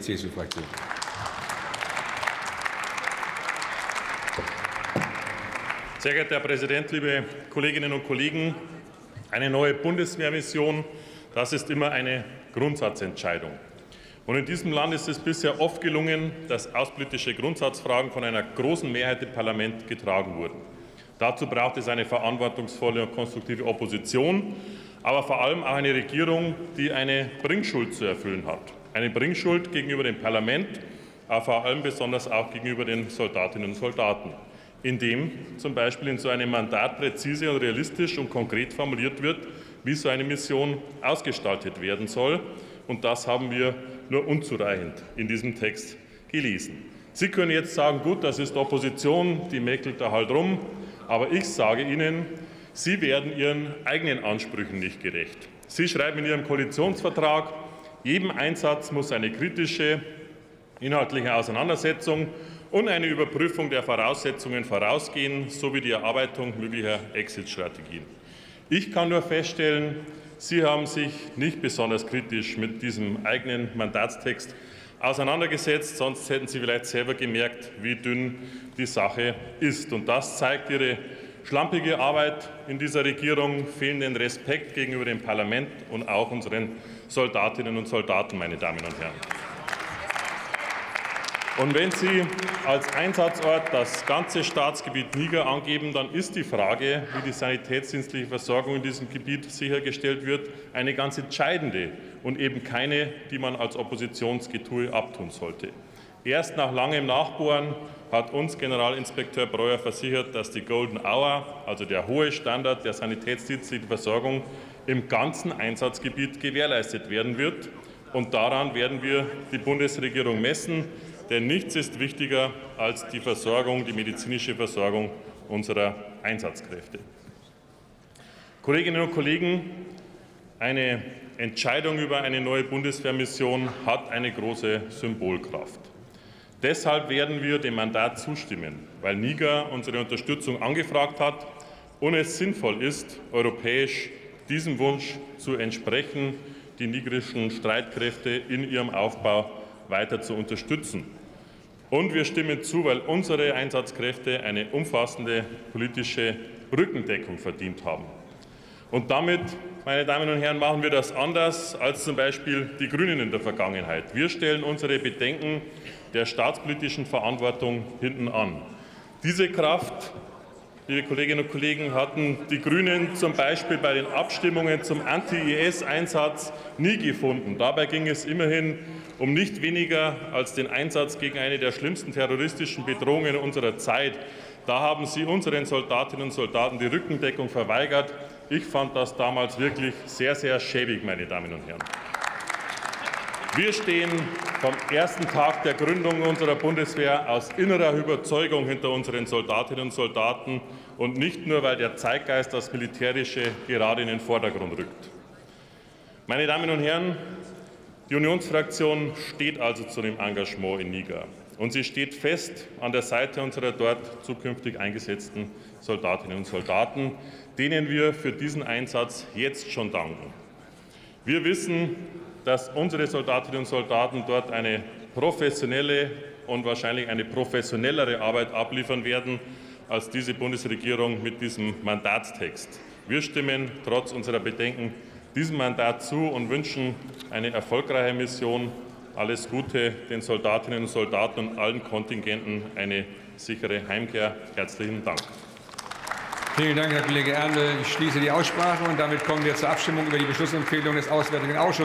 CSU-Fraktion. Sehr geehrter Herr Präsident, liebe Kolleginnen und Kollegen! Eine neue Bundeswehrmission, das ist immer eine Grundsatzentscheidung. Und in diesem Land ist es bisher oft gelungen, dass außenpolitische Grundsatzfragen von einer großen Mehrheit im Parlament getragen wurden. Dazu braucht es eine verantwortungsvolle und konstruktive Opposition, aber vor allem auch eine Regierung, die eine Bringschuld zu erfüllen hat. Eine Bringschuld gegenüber dem Parlament, aber vor allem besonders auch gegenüber den Soldatinnen und Soldaten, indem zum Beispiel in so einem Mandat präzise und realistisch und konkret formuliert wird, wie so eine Mission ausgestaltet werden soll. Und das haben wir nur unzureichend in diesem Text gelesen. Sie können jetzt sagen, gut, das ist Opposition, die mäkelt da halt rum. Aber ich sage Ihnen, Sie werden Ihren eigenen Ansprüchen nicht gerecht. Sie schreiben in Ihrem Koalitionsvertrag, jedem Einsatz muss eine kritische, inhaltliche Auseinandersetzung und eine Überprüfung der Voraussetzungen vorausgehen, sowie die Erarbeitung möglicher Exit-Strategien. Ich kann nur feststellen, Sie haben sich nicht besonders kritisch mit diesem eigenen Mandatstext auseinandergesetzt, sonst hätten Sie vielleicht selber gemerkt, wie dünn die Sache ist. Und das zeigt Ihre schlampige Arbeit in dieser Regierung, fehlenden Respekt gegenüber dem Parlament und auch unseren Soldatinnen und Soldaten, meine Damen und Herren. Und wenn Sie als Einsatzort das ganze Staatsgebiet Niger angeben, dann ist die Frage, wie die sanitätsdienstliche Versorgung in diesem Gebiet sichergestellt wird, eine ganz entscheidende und eben keine, die man als Oppositionsgetue abtun sollte. Erst nach langem Nachbohren hat uns Generalinspekteur Breuer versichert, dass die Golden Hour, also der hohe Standard der sanitätsdienstlichen Versorgung, im ganzen Einsatzgebiet gewährleistet werden wird. Und daran werden wir die Bundesregierung messen. Denn nichts ist wichtiger als die Versorgung, die medizinische Versorgung unserer Einsatzkräfte. Kolleginnen und Kollegen, eine Entscheidung über eine neue Bundeswehrmission hat eine große Symbolkraft. Deshalb werden wir dem Mandat zustimmen, weil Niger unsere Unterstützung angefragt hat und es sinnvoll ist, europäisch diesem Wunsch zu entsprechen, die nigerischen Streitkräfte in ihrem Aufbau weiter zu unterstützen. Und wir stimmen zu, weil unsere Einsatzkräfte eine umfassende politische Rückendeckung verdient haben. Und damit, meine Damen und Herren, machen wir das anders als zum Beispiel die Grünen in der Vergangenheit. Wir stellen unsere Bedenken der staatspolitischen Verantwortung hinten an. Diese Kraft, liebe Kolleginnen und Kollegen, hatten die Grünen zum Beispiel bei den Abstimmungen zum Anti-IS-Einsatz nie gefunden. Dabei ging es immerhin um nicht weniger als den Einsatz gegen eine der schlimmsten terroristischen Bedrohungen unserer Zeit. Da haben Sie unseren Soldatinnen und Soldaten die Rückendeckung verweigert. Ich fand das damals wirklich sehr, sehr schäbig, meine Damen und Herren. Wir stehen vom ersten Tag der Gründung unserer Bundeswehr aus innerer Überzeugung hinter unseren Soldatinnen und Soldaten und nicht nur, weil der Zeitgeist das Militärische gerade in den Vordergrund rückt. Meine Damen und Herren, die Unionsfraktion steht also zu dem Engagement in Niger. Und sie steht fest an der Seite unserer dort zukünftig eingesetzten Soldatinnen und Soldaten, denen wir für diesen Einsatz jetzt schon danken. Wir wissen, dass unsere Soldatinnen und Soldaten dort eine professionelle und wahrscheinlich eine professionellere Arbeit abliefern werden als diese Bundesregierung mit diesem Mandatstext. Wir stimmen trotz unserer Bedenken diesem Mandat zu und wünschen eine erfolgreiche Mission. Alles Gute den Soldatinnen und Soldaten und allen Kontingenten eine sichere Heimkehr. Herzlichen Dank. Vielen Dank, Herr Kollege Erndl. Ich schließe die Aussprache und damit kommen wir zur Abstimmung über die Beschlussempfehlung des Auswärtigen Ausschusses.